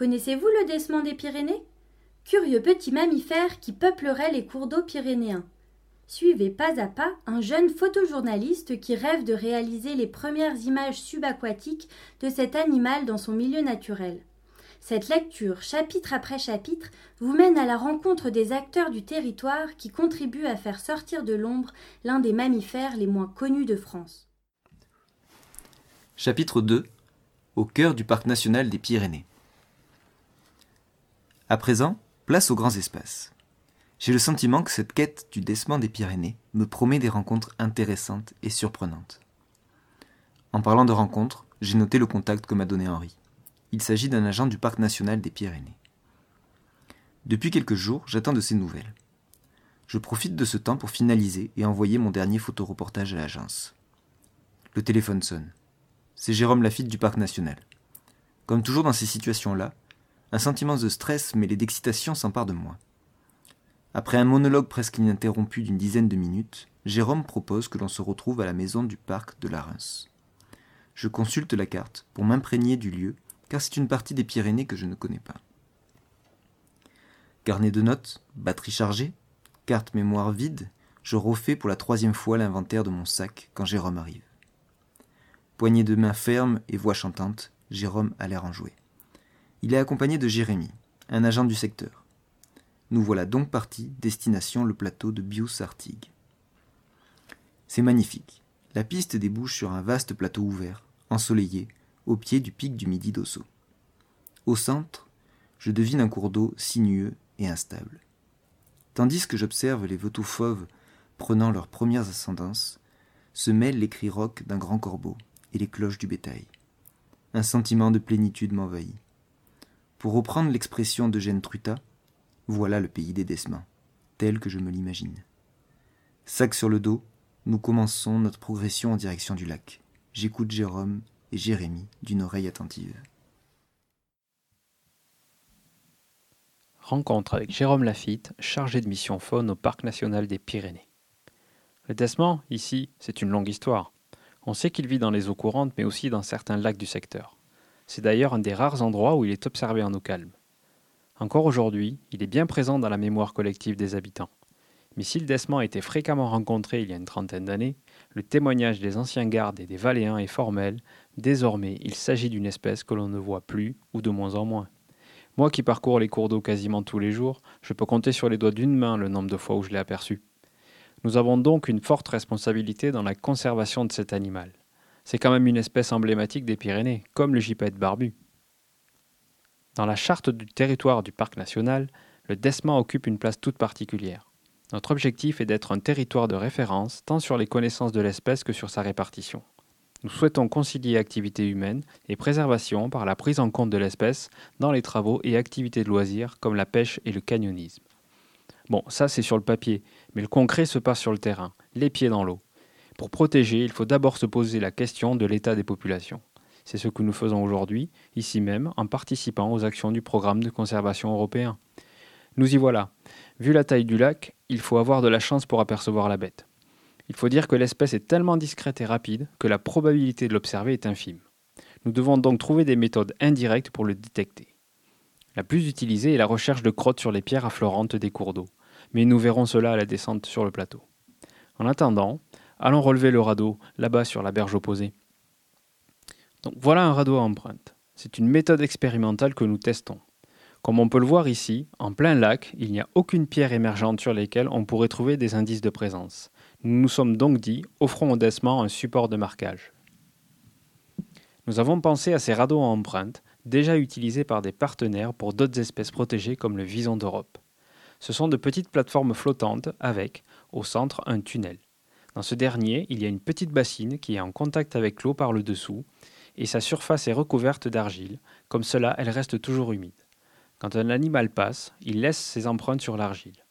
Connaissez-vous le décement des Pyrénées? Curieux petit mammifère qui peuplerait les cours d'eau pyrénéens. Suivez pas à pas un jeune photojournaliste qui rêve de réaliser les premières images subaquatiques de cet animal dans son milieu naturel. Cette lecture, chapitre après chapitre, vous mène à la rencontre des acteurs du territoire qui contribuent à faire sortir de l'ombre l'un des mammifères les moins connus de France. Chapitre 2 Au cœur du parc national des Pyrénées. À présent, place aux grands espaces. J'ai le sentiment que cette quête du décement des Pyrénées me promet des rencontres intéressantes et surprenantes. En parlant de rencontres, j'ai noté le contact que m'a donné Henri. Il s'agit d'un agent du parc national des Pyrénées. Depuis quelques jours, j'attends de ses nouvelles. Je profite de ce temps pour finaliser et envoyer mon dernier photoreportage à l'agence. Le téléphone sonne. C'est Jérôme Lafitte du parc national. Comme toujours dans ces situations-là, un sentiment de stress mêlé d'excitation s'empare de moi. Après un monologue presque ininterrompu d'une dizaine de minutes, Jérôme propose que l'on se retrouve à la maison du parc de la Reims. Je consulte la carte pour m'imprégner du lieu car c'est une partie des Pyrénées que je ne connais pas. Carnet de notes, batterie chargée, carte mémoire vide, je refais pour la troisième fois l'inventaire de mon sac quand Jérôme arrive. Poignée de main ferme et voix chantante, Jérôme a l'air enjoué. Il est accompagné de Jérémy, un agent du secteur. Nous voilà donc partis, destination le plateau de Bious-Artigues. C'est magnifique. La piste débouche sur un vaste plateau ouvert, ensoleillé, au pied du pic du Midi d'Osso. Au centre, je devine un cours d'eau sinueux et instable. Tandis que j'observe les vautours fauves prenant leurs premières ascendances, se mêlent les cris rocs d'un grand corbeau et les cloches du bétail. Un sentiment de plénitude m'envahit. Pour reprendre l'expression d'Eugène Truta, voilà le pays des Desmins, tel que je me l'imagine. Sac sur le dos, nous commençons notre progression en direction du lac. J'écoute Jérôme et Jérémie d'une oreille attentive. Rencontre avec Jérôme Lafitte, chargé de mission faune au Parc national des Pyrénées. Le décement, ici, c'est une longue histoire. On sait qu'il vit dans les eaux courantes, mais aussi dans certains lacs du secteur. C'est d'ailleurs un des rares endroits où il est observé en eau calme. Encore aujourd'hui, il est bien présent dans la mémoire collective des habitants. Mais si le décement a été fréquemment rencontré il y a une trentaine d'années, le témoignage des anciens gardes et des Valéens est formel, Désormais, il s'agit d'une espèce que l'on ne voit plus ou de moins en moins. Moi qui parcours les cours d'eau quasiment tous les jours, je peux compter sur les doigts d'une main le nombre de fois où je l'ai aperçu. Nous avons donc une forte responsabilité dans la conservation de cet animal. C'est quand même une espèce emblématique des Pyrénées, comme le gypaète barbu. Dans la charte du territoire du parc national, le Desman occupe une place toute particulière. Notre objectif est d'être un territoire de référence tant sur les connaissances de l'espèce que sur sa répartition. Nous souhaitons concilier activité humaine et préservation par la prise en compte de l'espèce dans les travaux et activités de loisirs comme la pêche et le canyonisme. Bon, ça c'est sur le papier, mais le concret se passe sur le terrain, les pieds dans l'eau. Pour protéger, il faut d'abord se poser la question de l'état des populations. C'est ce que nous faisons aujourd'hui, ici même, en participant aux actions du programme de conservation européen. Nous y voilà. Vu la taille du lac, il faut avoir de la chance pour apercevoir la bête. Il faut dire que l'espèce est tellement discrète et rapide que la probabilité de l'observer est infime. Nous devons donc trouver des méthodes indirectes pour le détecter. La plus utilisée est la recherche de crottes sur les pierres affleurantes des cours d'eau, mais nous verrons cela à la descente sur le plateau. En attendant, allons relever le radeau là-bas sur la berge opposée. Donc voilà un radeau à empreinte. C'est une méthode expérimentale que nous testons. Comme on peut le voir ici, en plein lac, il n'y a aucune pierre émergente sur lesquelles on pourrait trouver des indices de présence. Nous nous sommes donc dit, offrons au un support de marquage. Nous avons pensé à ces radeaux en empreinte, déjà utilisés par des partenaires pour d'autres espèces protégées comme le vison d'Europe. Ce sont de petites plateformes flottantes avec, au centre, un tunnel. Dans ce dernier, il y a une petite bassine qui est en contact avec l'eau par le dessous, et sa surface est recouverte d'argile, comme cela elle reste toujours humide. Quand un animal passe, il laisse ses empreintes sur l'argile.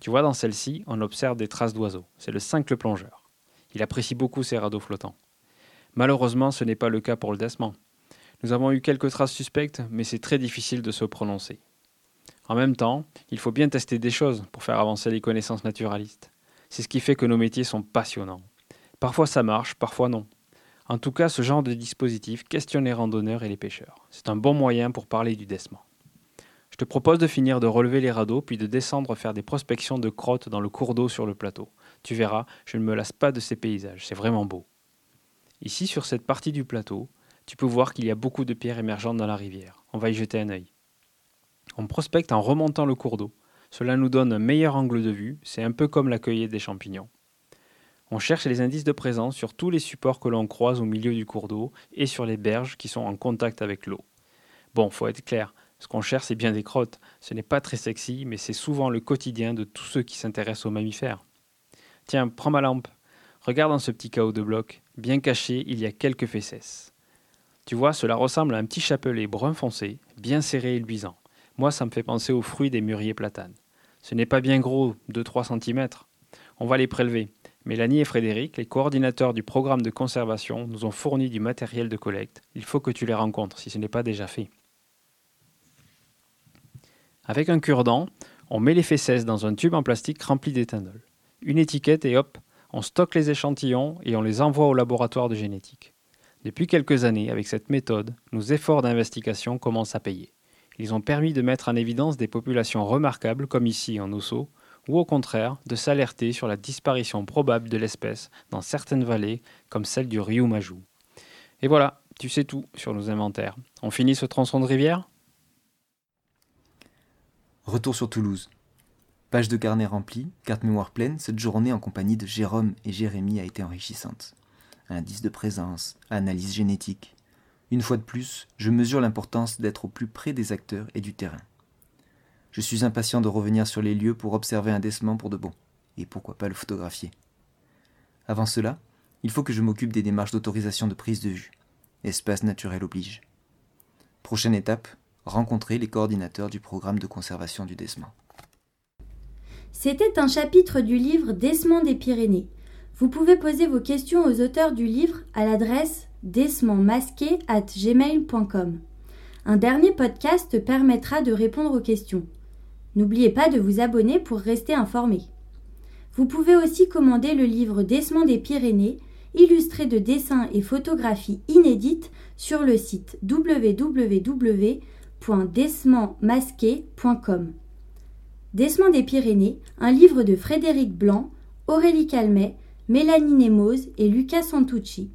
Tu vois, dans celle-ci, on observe des traces d'oiseaux. C'est le cincle plongeur. Il apprécie beaucoup ces radeaux flottants. Malheureusement, ce n'est pas le cas pour le Desman. Nous avons eu quelques traces suspectes, mais c'est très difficile de se prononcer. En même temps, il faut bien tester des choses pour faire avancer les connaissances naturalistes. C'est ce qui fait que nos métiers sont passionnants. Parfois ça marche, parfois non. En tout cas, ce genre de dispositif questionne les randonneurs et les pêcheurs. C'est un bon moyen pour parler du décement. Je te propose de finir de relever les radeaux, puis de descendre faire des prospections de crottes dans le cours d'eau sur le plateau. Tu verras, je ne me lasse pas de ces paysages, c'est vraiment beau. Ici, sur cette partie du plateau, tu peux voir qu'il y a beaucoup de pierres émergentes dans la rivière. On va y jeter un œil. On prospecte en remontant le cours d'eau. Cela nous donne un meilleur angle de vue, c'est un peu comme la cueillette des champignons. On cherche les indices de présence sur tous les supports que l'on croise au milieu du cours d'eau et sur les berges qui sont en contact avec l'eau. Bon, faut être clair, ce qu'on cherche c'est bien des crottes. Ce n'est pas très sexy, mais c'est souvent le quotidien de tous ceux qui s'intéressent aux mammifères. Tiens, prends ma lampe. Regarde dans ce petit chaos de blocs. Bien caché, il y a quelques fesses. Tu vois, cela ressemble à un petit chapelet brun foncé, bien serré et luisant. Moi, ça me fait penser aux fruits des mûriers platanes. Ce n'est pas bien gros, 2-3 cm. On va les prélever. Mélanie et Frédéric, les coordinateurs du programme de conservation, nous ont fourni du matériel de collecte. Il faut que tu les rencontres si ce n'est pas déjà fait. Avec un cure-dent, on met les fesses dans un tube en plastique rempli d'éthanol. Une étiquette et hop, on stocke les échantillons et on les envoie au laboratoire de génétique. Depuis quelques années, avec cette méthode, nos efforts d'investigation commencent à payer. Ils ont permis de mettre en évidence des populations remarquables comme ici en Osso, ou au contraire de s'alerter sur la disparition probable de l'espèce dans certaines vallées comme celle du Rio Majou. Et voilà, tu sais tout sur nos inventaires. On finit ce tronçon de rivière? Retour sur Toulouse. Page de carnet remplie, carte mémoire pleine, cette journée en compagnie de Jérôme et Jérémie a été enrichissante. Indice de présence, analyse génétique. Une fois de plus, je mesure l'importance d'être au plus près des acteurs et du terrain. Je suis impatient de revenir sur les lieux pour observer un décement pour de bon, et pourquoi pas le photographier. Avant cela, il faut que je m'occupe des démarches d'autorisation de prise de vue. Espace naturel oblige. Prochaine étape, rencontrer les coordinateurs du programme de conservation du décement. C'était un chapitre du livre Décement des Pyrénées. Vous pouvez poser vos questions aux auteurs du livre à l'adresse gmail.com. Un dernier podcast permettra de répondre aux questions. N'oubliez pas de vous abonner pour rester informé. Vous pouvez aussi commander le livre Décement des Pyrénées, illustré de dessins et photographies inédites sur le site www.descementmasqué.com. Décement des Pyrénées, un livre de Frédéric Blanc, Aurélie Calmet, Mélanie Nemoz et Lucas Santucci.